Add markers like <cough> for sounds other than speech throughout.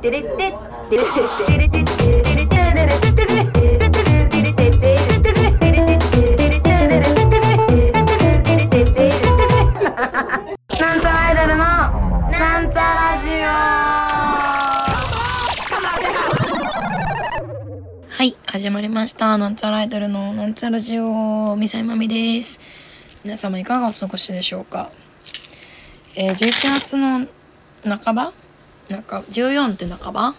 テレテテレテレテテレテテレテテテテテなんちゃらアイドルのなんちゃラジはい、始まりました。なんちゃらアイドルのなんちゃらジオ、みさいまみです。皆様いかがお過ごしでしょうか。えー、11月の半ばなんか14って半ば？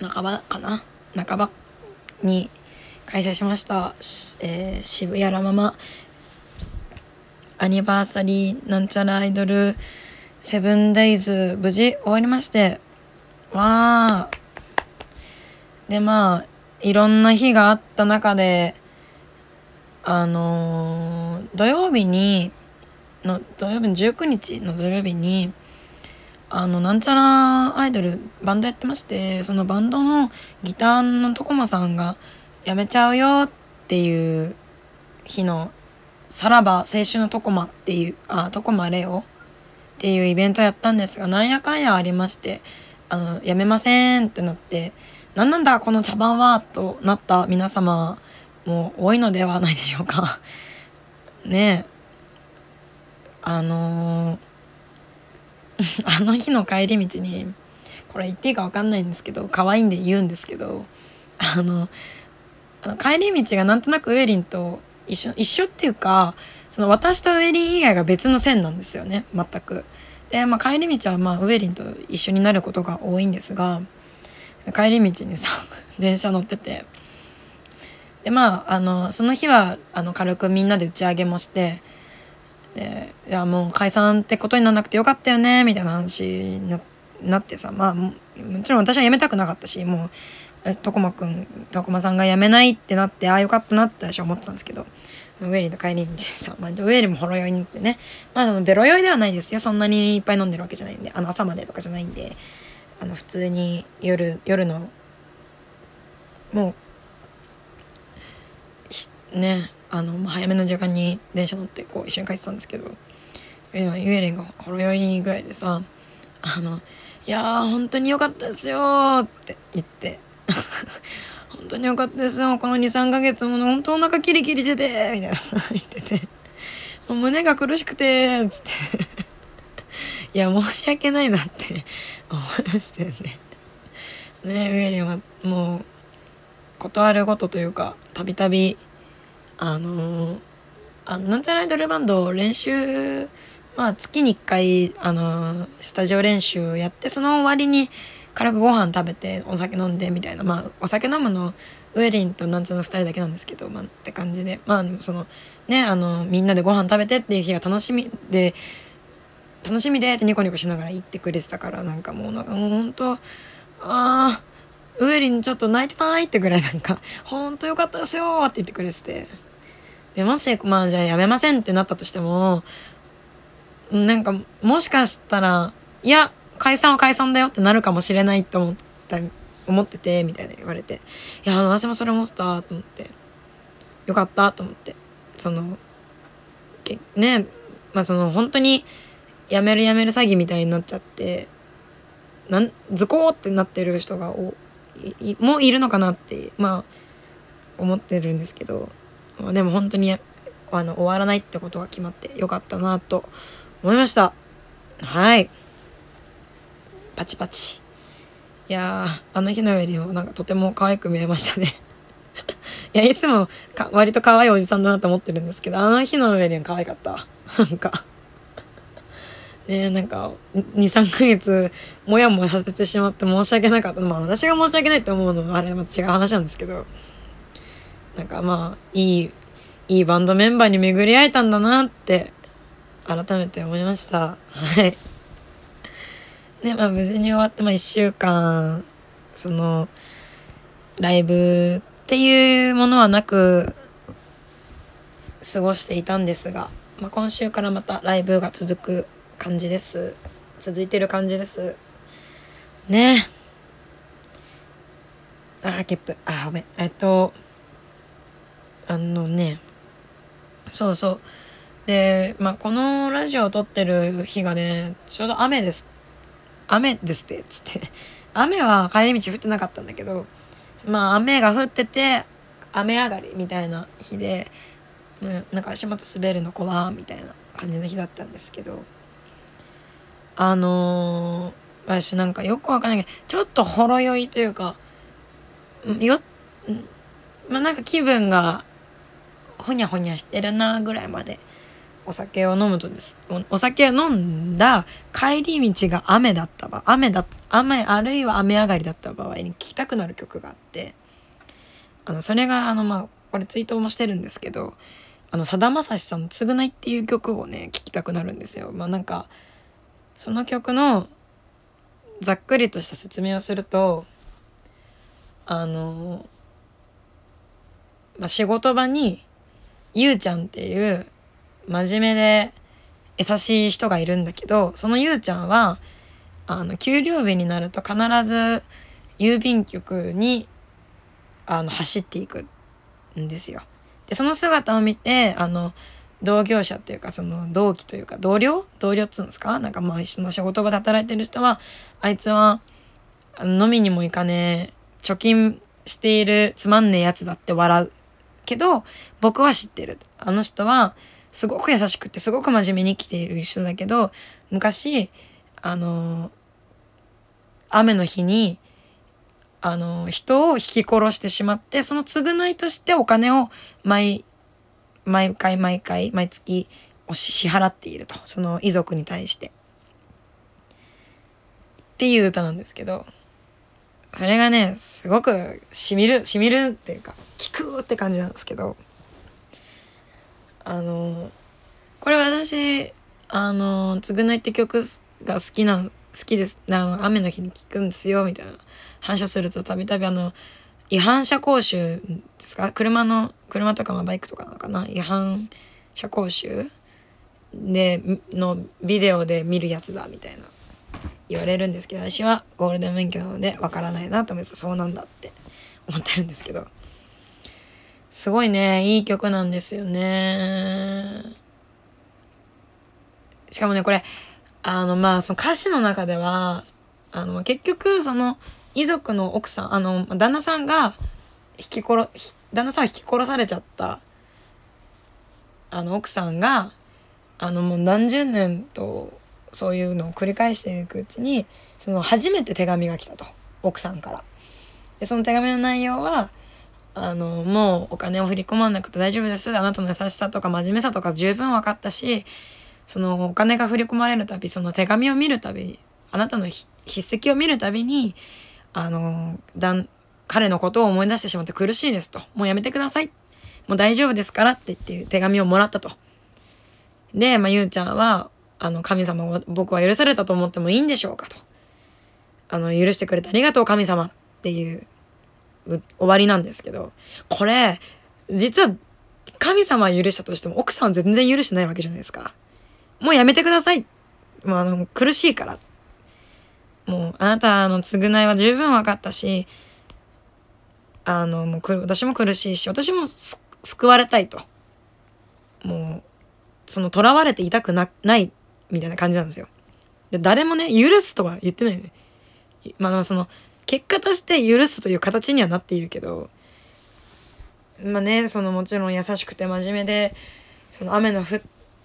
半ばかな？半ばに開催しました、えー渋谷ラママ。アニバーサリーなんちゃらアイドルセブンデイズ無事終わりまして。わー。でまあいろんな日があった中であのー土曜日にの土曜日の19日の土曜日にあのなんちゃらアイドルバンドやってましてそのバンドのギターのトコマさんが辞めちゃうよっていう日の「さらば青春のトコマ」っていうあトコマレオっていうイベントやったんですがなんやかんやありましてあの辞めませんってなって何なんだこの茶番はとなった皆様も多いのではないでしょうか。ねえあのー <laughs> あの日の帰り道にこれ言っていいか分かんないんですけど可愛いんで言うんですけどあのあの帰り道がなんとなくウエリンと一緒一緒っていうかその私とウエリン以外が別の線なんですよね全く。で、まあ、帰り道はまあウエリンと一緒になることが多いんですが帰り道にさ <laughs> 電車乗っててでまああのその日はあの軽くみんなで打ち上げもしてでいやもう解散ってことにならなくてよかったよねみたいな話にななってさまあもちろん私は辞めたくなかったしもうえ徳間くん徳間さんが辞めないってなってああよかったなって私は思ってたんですけどウェリーと帰り道さ、まあ、ウェリーもほろ酔いになってねまあそのベロ酔いではないですよ。そんなにいっぱい飲んでるわけじゃないんであの朝までとかじゃないんであの普通に夜夜のもうねあの、早めの時間に電車乗ってこう一緒に帰ってたんですけどゆえりんがほろ酔いぐらいでさ「あのいやー <laughs> 本当に良かったですよ」って言って「本当に良かったですよこの23ヶ月も本当お腹キリキリしてて」みたいな言ってて「もう胸が苦しくて」つって <laughs> いや申し訳ないなって思いましたよね。ねウエリンはもう断るごとというかたびたびあのあのなんちゃらアイドルバンド練習まあ月に1回あのスタジオ練習やってその終わりに軽くご飯食べてお酒飲んでみたいなまあお酒飲むのウエリンとなんちゃらの2人だけなんですけどまあって感じでまあそのねあのみんなでご飯食べてっていう日が楽しみで楽しみでってニコニコしながら言ってくれてたからなんかもうなんかほんとあウエリンちょっと泣いてないってぐらいなんか「ほんとよかったですよ」って言ってくれてて。でもしまあじゃあやめませんってなったとしてもなんかもしかしたら「いや解散は解散だよ」ってなるかもしれないって思った思っててみたいな言われて「いや私もそれ思ってた」と思ってよかったと思ってそのけねまあその本当にやめるやめる詐欺みたいになっちゃってなんズコーってなってる人がおいもういるのかなってまあ思ってるんですけどでも本当にあの終わらないってことが決まってよかったなと思いました。はい。パチパチ。いやあの日のよりもなんかとても可愛く見えましたね。<laughs> いやいつもか割と可愛いおじさんだなと思ってるんですけどあの日の上には可愛かった。なんか。ねなんか23ヶ月モヤモヤさせてしまって申し訳なかった。まあ私が申し訳ないって思うのもあれまた違う話なんですけど。なんかまあいいいいバンドメンバーに巡り会えたんだなって改めて思いました。はい。でまあ無事に終わってまあ1週間そのライブっていうものはなく過ごしていたんですが、まあ、今週からまたライブが続く感じです。続いてる感じです。ね。あーゲップ。あーごめん。えっとあのね。そうそう。でまあこのラジオを撮ってる日がねちょうど雨です。雨ですってつって。雨は帰り道降ってなかったんだけどまあ雨が降ってて雨上がりみたいな日で、うん、なんか足元滑るの怖みたいな感じの日だったんですけどあのー私なんかよくわかんないけどちょっとほろ酔いというかよまあなんか気分がほにゃほにゃしてるなぐらいまでお酒を飲むとですお酒を飲んだ帰り道が雨だった場雨だ雨あるいは雨上がりだった場合に聴きたくなる曲があってあのそれがあのまあこれツイートもしてるんですけどあのさだまさしさんの「償い」っていう曲をね聴きたくなるんですよ。まあなんかその曲のざっくりとした説明をするとあの、まあ、仕事場にゆうちゃんっていう真面目で優しい人がいるんだけどそのゆうちゃんはあの給料日になると必ず郵便局にあの走っていくんですよ。でその姿を見てあの同業者っていうかその同期というか同僚？同僚っつうんですか？なんかまあ一緒の仕事場で働いてる人はあいつは飲みにも行かねえ貯金しているつまんねえやつだって笑う。けど僕は知ってる。あの人はすごく優しくてすごく真面目に生きている人だけど昔あの雨の日にあの人を引き殺してしまってその償いとしてお金を毎毎回毎回毎月支払っていると。その遺族に対して。っていう歌なんですけど。それがねすごくしみるしみるっていうか効くって感じなんですけどあのこれ私あの「償い」って曲が好きな好きです。あの雨の日に聴くんですよみたいな話をするとたびたびあの違反者講習ですか？車の車とかまバイクとかなのかな？違反者講習でのビデオで見るやつだみたいな。言われるんですけど私はゴールデン免許なのでわからないなと思ってそうなんだって思ってるんですけど。すごいねいい曲なんですよね。しかもねこれあのまあその歌詞の中ではあの結局その遺族の奥さんあの旦那さんが引き殺旦那さんは引き殺されちゃったあの奥さんがあのもう何十年とそういうのを繰り返していくうちにその初めて手紙が来たと奥さんから。でその手紙の内容はあのもうお金を振り込まなくて大丈夫ですあなたの優しさとか真面目さとか十分分かったしそのお金が振り込まれるたびその手紙を見るたびあなたの筆跡を見るたびにあのだん彼のことを思い出してしまって苦しいですともうやめてくださいもう大丈夫ですからって言って手紙をもらったと。で、まあ、ゆうちゃんはあの神様を僕は許されたと思ってもいいんでしょうかと。あの許してくれてありがとう神様っていう終わりなんですけどこれ実は神様は許したとしても奥さんは全然許してないわけじゃないですか。もうやめてください。もうあの苦しいから。もうあなたの償いは十分分かったしあのもう私も苦しいし私も救われたいと。もうその囚われていたくなないみたいな感じなんですよ。で誰もね許すとは言ってないね。まあその結果として許すという形にはなっているけどまあねそのもちろん優しくて真面目でその雨のふ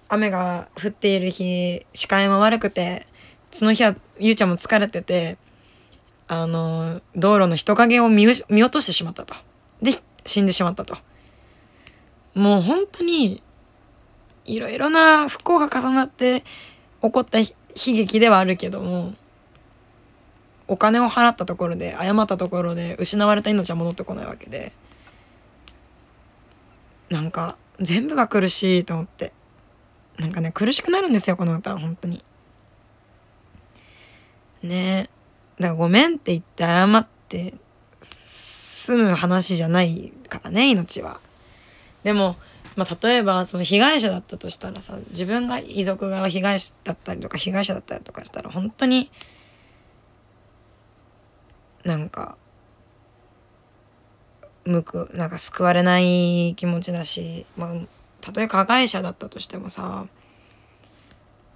雨が降っている日視界も悪くてその日はゆうちゃんも疲れててあの道路の人影を見見落としてしまったと。で死んでしまったと。もう本当にいろいろな不幸が重なって起こった悲劇ではあるけどもお金を払ったところで謝ったところで失われた命は戻ってこないわけでなんか全部が苦しいと思ってなんかね苦しくなるんですよこの歌は本当に。ねえだからごめんって言って謝って済む話じゃないからね命は。でもまあ、例えばその被害者だったとしたらさ自分が遺族側被害者だったりとか被害者だったりとかしたら本当になんか向くなんか救われない気持ちだし、まあ、たとえ加害者だったとしてもさ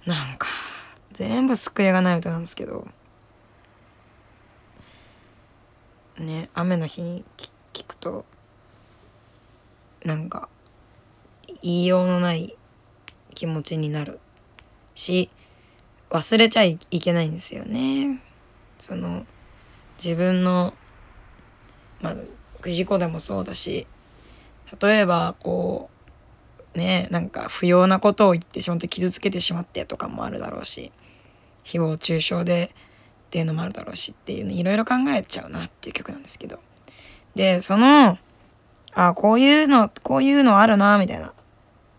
なんか全部救いがない歌なんですけどね雨の日に聞くとなんか言いようのない気持ちになる。し忘れちゃいけないんですよね。その自分のまあ事故でもそうだし例えばこうねなんか不要なことを言ってしまって傷つけてしまってとかもあるだろうし誹謗中傷でっていうのもあるだろうしっていうのいろいろ考えちゃうなっていう曲なんですけど。でそのあこういうのこういうのあるなみたいな。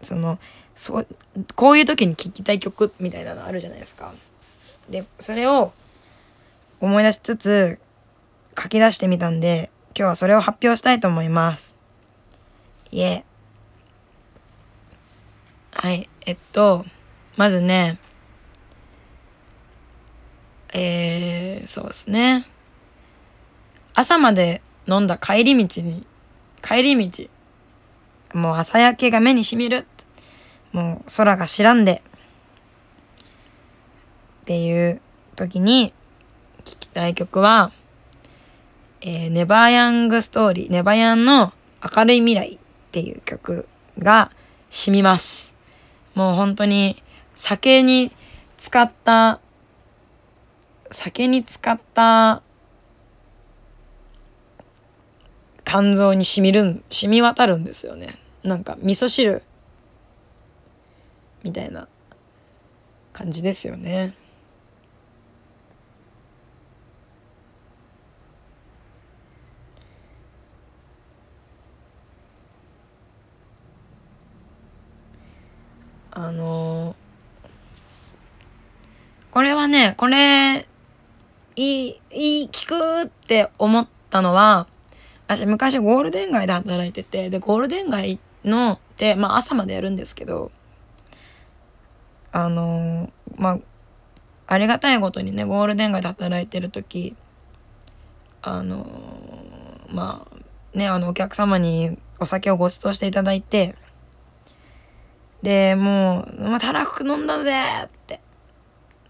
そのそうこういう時に聴きたい曲みたいなのあるじゃないですか。でそれを思い出しつつ書き出してみたんで今日はそれを発表したいと思います。いえ。はい。えっと、まずね、えー、そうですね。朝まで飲んだ帰り道に、帰り道、もう朝焼けが目にしみる。もう空が白んで、っていう時に聴きたい曲は、えー、ネバーヤングストーリー、ネバヤンの明るい未来っていう曲が染みます。もう本当に酒に使った、酒に使った肝臓に染みるん、染み渡るんですよね。なんか味噌汁みたいな感じですよね。あのこれはね、これ、いい、いい、聞くって思ったのは、私昔ゴールデン街で働いてて、で、ゴールデン街っての、で、まあ朝までやるんですけど、あのまあ、ありがたいことにね、ゴールデン街で働いてる時、あのまあ、ね、あの、お客様にお酒をご馳走していただいて、で、もう、まあ、たらふく飲んだぜって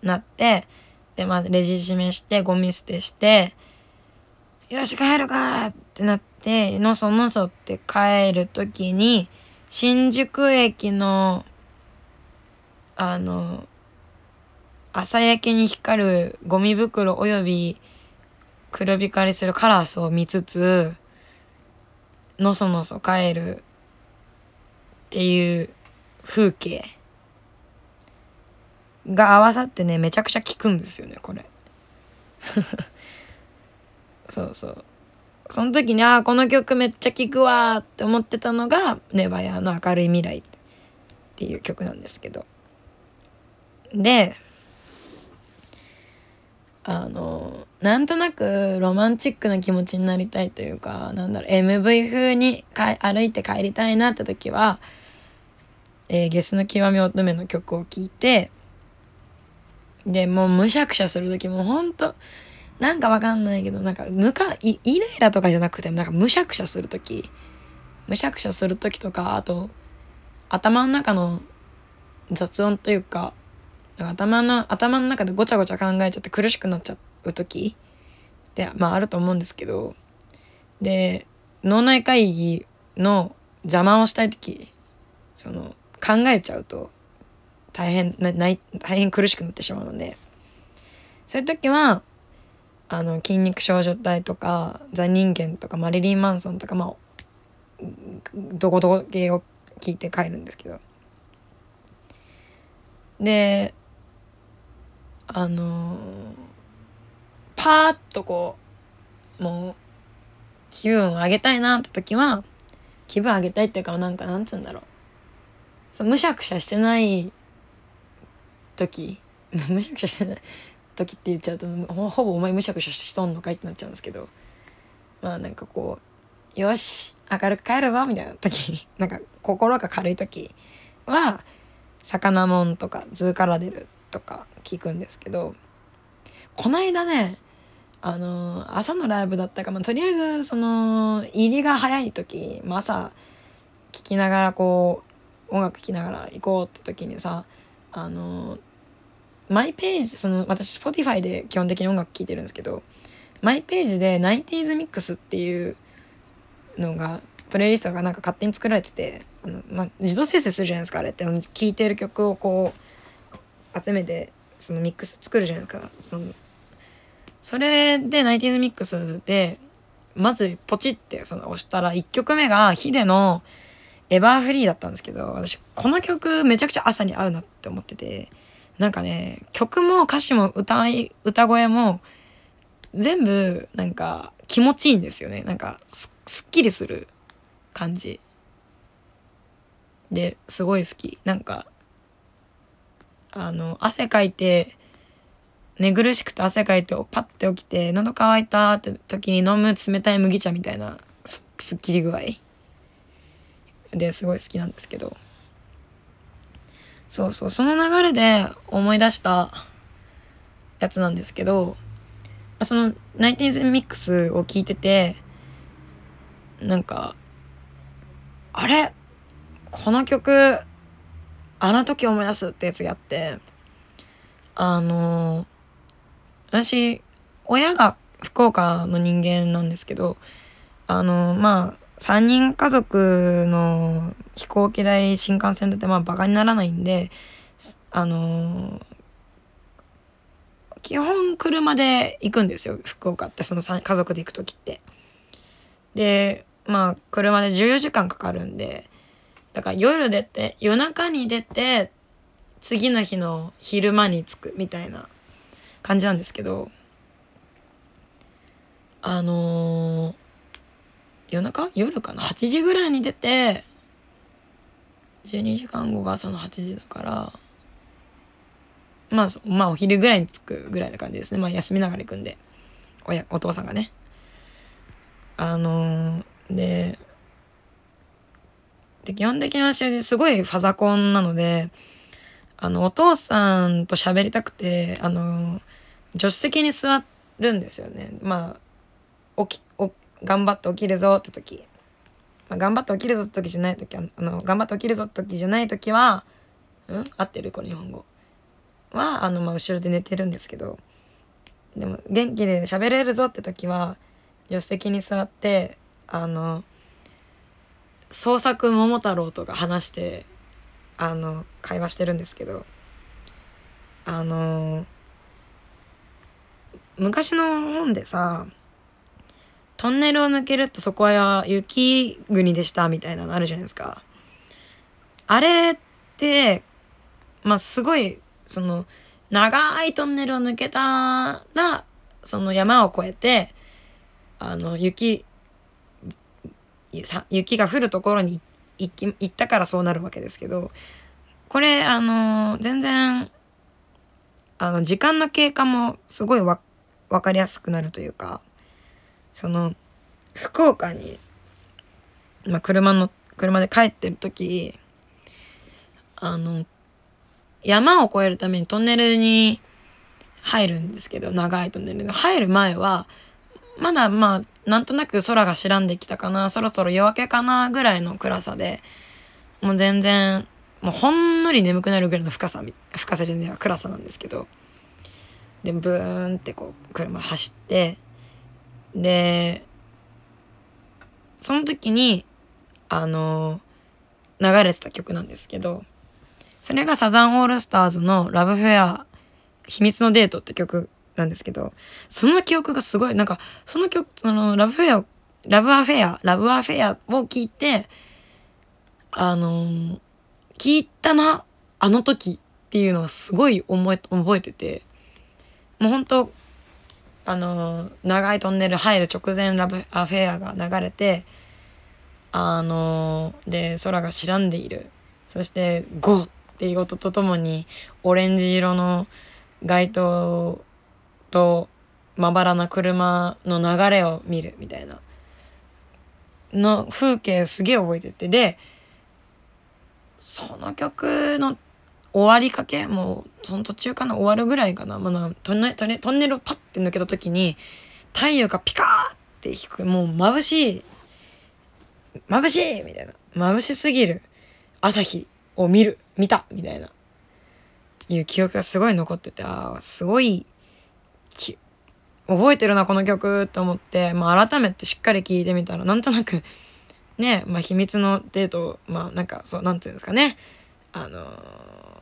なって、で、まあ、レジ締めして、ゴミ捨てして、よし、帰るかってなって、のそのそって帰るときに、新宿駅の、あの、朝焼けに光るゴミ袋および黒光りするカラスを見つつ、のそのそ帰るっていう風景が合わさってねめちゃくちゃ効くんですよねこれ。そうそう。その時にああこの曲めっちゃ聴くわって思ってたのが「ネバヤの明るい未来」っていう曲なんですけど。であのなんとなくロマンチックな気持ちになりたいというかなんだろう MV 風にか歩いて帰りたいなって時はえー、ゲスの極み乙女の曲を聴いて、で、もうむしゃくしゃする時もほんと、なんかわかんないけど、なんか、むか、イライラとかじゃなくて、なんかむしゃくしゃする時、むしゃくしゃする時とか、あと、頭の中の雑音というか、か頭の、頭の中でごちゃごちゃ考えちゃって苦しくなっちゃう時。って、まああると思うんですけど、で、脳内会議の邪魔をしたい時、その、考えちゃうと大変なない大変苦しくなってしまうので。そういう時はあの筋肉少女隊とかザ・人間とかマリリン・マンソンとかまあどこどこ系を聞いて帰るんですけど。であのパーッとこうもう気分を上げたいなって時は気分上げたいっていうかなんかなんつうんだろう。そうむしゃくしゃしてない時むしゃくしゃしてない。時って言っちゃうとほぼお前むしゃくしゃしとんのかいってなっちゃうんですけどまあなんかこうよし明るく帰るぞみたいな時 <laughs> なんか心が軽い時は魚もんとか図から出るとか聞くんですけどこないだねあの、朝のライブだったか、まあ、とりあえずその入りが早い時、まあ、朝聞きながらこう音楽聴きながら行こうって時にさあのマイページその私 Spotify で基本的に音楽聴いてるんですけどマイページで 90s ミックスっていうのがプレイリストがなんか勝手に作られててあの、まあ、自動生成するじゃないですかあれって。あの聴いてる曲をこう集めてそのミックス作るじゃないですか。そのそれで 90s ミックスでまずポチってその押したら1曲目がヒデの「エバーフリー」だったんですけど私この曲めちゃくちゃ朝に合うなって思っててなんかね曲も歌詞も歌い歌声も全部なんか気持ちいいんですよね。なんかすすっきりする感じ。ですごい好き。なんかあの汗かいて寝苦しくて汗かいてパッて起きて喉乾いたって時に飲む冷たい麦茶みたいなすすっきり具合。ですごい好きなんですけど。そうそう。その流れで思い出したやつなんですけどそのナイティーズミックスを聞いててなんかあれ？この曲あの時思い出すってやつがあってあの私親が福岡の人間なんですけどあのまあ3人家族の飛行機代新幹線だってまあバカにならないんであの基本車で行くんですよ福岡ってその家族で行く時って。でまあ車で14時間かかるんでだから夜出て夜中に出て次の日の昼間に着くみたいな感じなんですけどあのー、夜中？夜かな？8時ぐらいに出て12時間後が朝の8時だからまあまあお昼ぐらいに着くぐらいな感じですね。まあ休みながら行くんで。おやお父さんがね。あのー、でで基本的に私すごいファザコンなのであのお父さんと喋りたくてあの助手席に座るんですよね。まあ起きお頑張って起きるぞって時、まあ、頑張って起きるぞって時じゃない時はあの頑張って起きるぞって時じゃない時はうん？合ってるこの日本語はあの、まあ、後ろで寝てるんですけど。でも元気で喋れるぞって時は助手席に座ってあの創作桃太郎とか話してあの会話してるんですけど。あの昔の本でさトンネルを抜けるとそこは雪国でしたみたいなのあるじゃないですか。あれってまあすごいその長いトンネルを抜けたらその山を越えてあの雪雪が降るところに行き行ったからそうなるわけですけどこれあの全然あの時間の経過もすごいわ分かりやすくなるというかその福岡に、まあ、車の車で帰ってる時あの山を越えるためにトンネルに入るんですけど長いトンネルに入る前はまだまあなんとなく空が白んできたかなそろそろ夜明けかなぐらいの暗さでもう全然もうほんのり眠くなるぐらいの深さ深さじゃねえ暗さなんですけどでブーンってこう車走ってでその時にあの流れてた曲なんですけどそれがサザンオールスターズの「 LOVE AFFAIR 秘密のデート」って曲なんですけど、その記憶がすごい、なんか、その曲、その、 LOVE AFFAIR、LOVE AFFAIR、LOVE AFFAIR を聞いて、あの、聞いたな、あの時っていうのはすごい思え、覚えてて、もう本当あの、長いトンネル入る直前ラブアフェアが流れて、あの、で、空が白んでいる。そして、ゴーっていう音とともに、オレンジ色の街灯とまばらな車の流れを見るみたいなの風景をすげえ覚えててでその曲の終わりかけ？もうその途中かな終わるぐらいかな、まあ、トンネトンネルをパッて抜けた時に太陽がピカーって引くもう眩しい眩しいみたいな。眩しすぎる朝日を見る見たみたいな。いう記憶がすごい残っててああすごい覚えてるなこの曲と思って、まあ、改めてしっかり聴いてみたらなんとなくねまあ秘密のデートまあなんかそうなんていうんですかね。あのー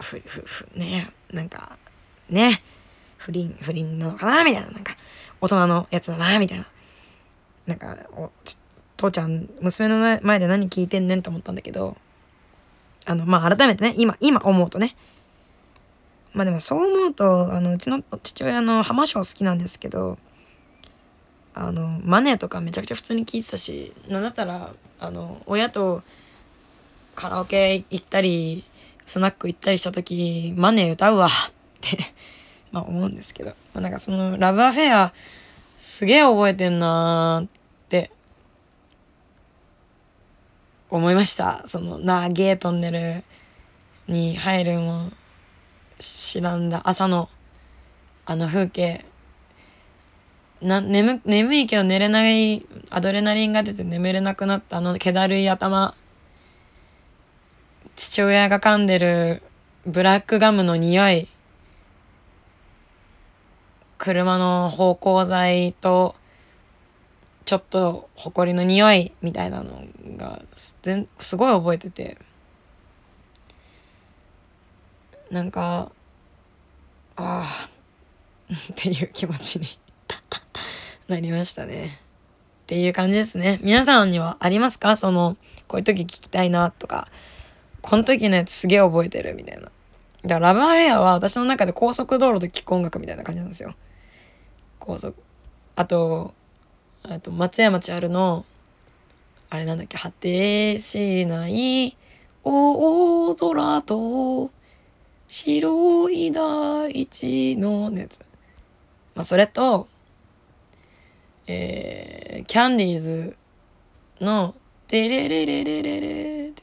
ふふふねなんかね不倫不倫なのかな？みたいななんか大人のやつだなみたいな。なんかお父ちゃん娘の前で何聞いてんねんと思ったんだけどあのまあ改めてね今今思うとね。まあでもそう思うとあのうちの父親の浜章好きなんですけどあのマネーとかめちゃくちゃ普通に聞いてたしなんだったらあの親とカラオケ行ったりスナック行ったりした時マネー歌うわって <laughs> まあ思うんですけど、まあ、なんかそのラブアフェアすげえ覚えてんなーって思いました。その長えトンネルに入るも知らんだ朝のあの風景。な眠眠いけど寝れないアドレナリンが出て眠れなくなったあの気だるい頭。父親が噛んでるブラックガムの匂い車の芳香剤とちょっと埃の匂いみたいなのがすすごい覚えててなんかああ <laughs> っていう気持ちに <laughs> なりましたね。っていう感じですね。皆さんにはありますか？そのこういう時聞きたいなとかこの時のやつすげえ覚えてるみたいな。だからラブアヘアは私の中で高速道路で聴く音楽みたいな感じなんですよ。高速。あと、あと松山千春のあれなんだっけ果てしない大空と白い大地のやつ。まあそれと、えー、キャンディーズの「テレレレレレレって」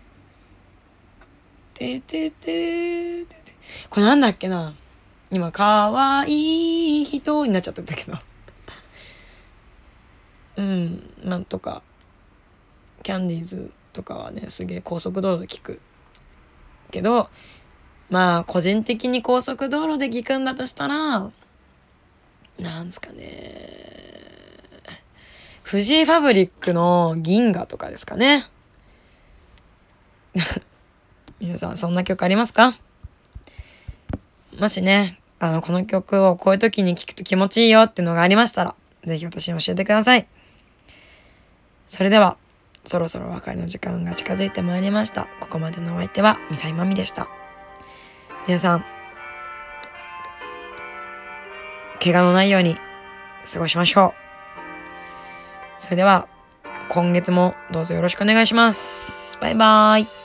テテテテテこれなんだっけな？今かわいい人になっちゃったんだけど。<laughs> うんなんとか。キャンディーズとかはねすげえ高速道路で聞くけど。まあ個人的に高速道路で聞くんだとしたらなんすかね。フジファブリックの銀河とかですかね。皆さんそんな曲ありますか？もしねあのこの曲をこういう時に聴くと気持ちいいよっていうのがありましたら是非私に教えてください。それではそろそろお別れの時間が近づいてまいりました。ここまでのお相手はミサイマミでした。皆さん怪我のないように過ごしましょう。それでは今月もどうぞよろしくお願いします。バイバーイ。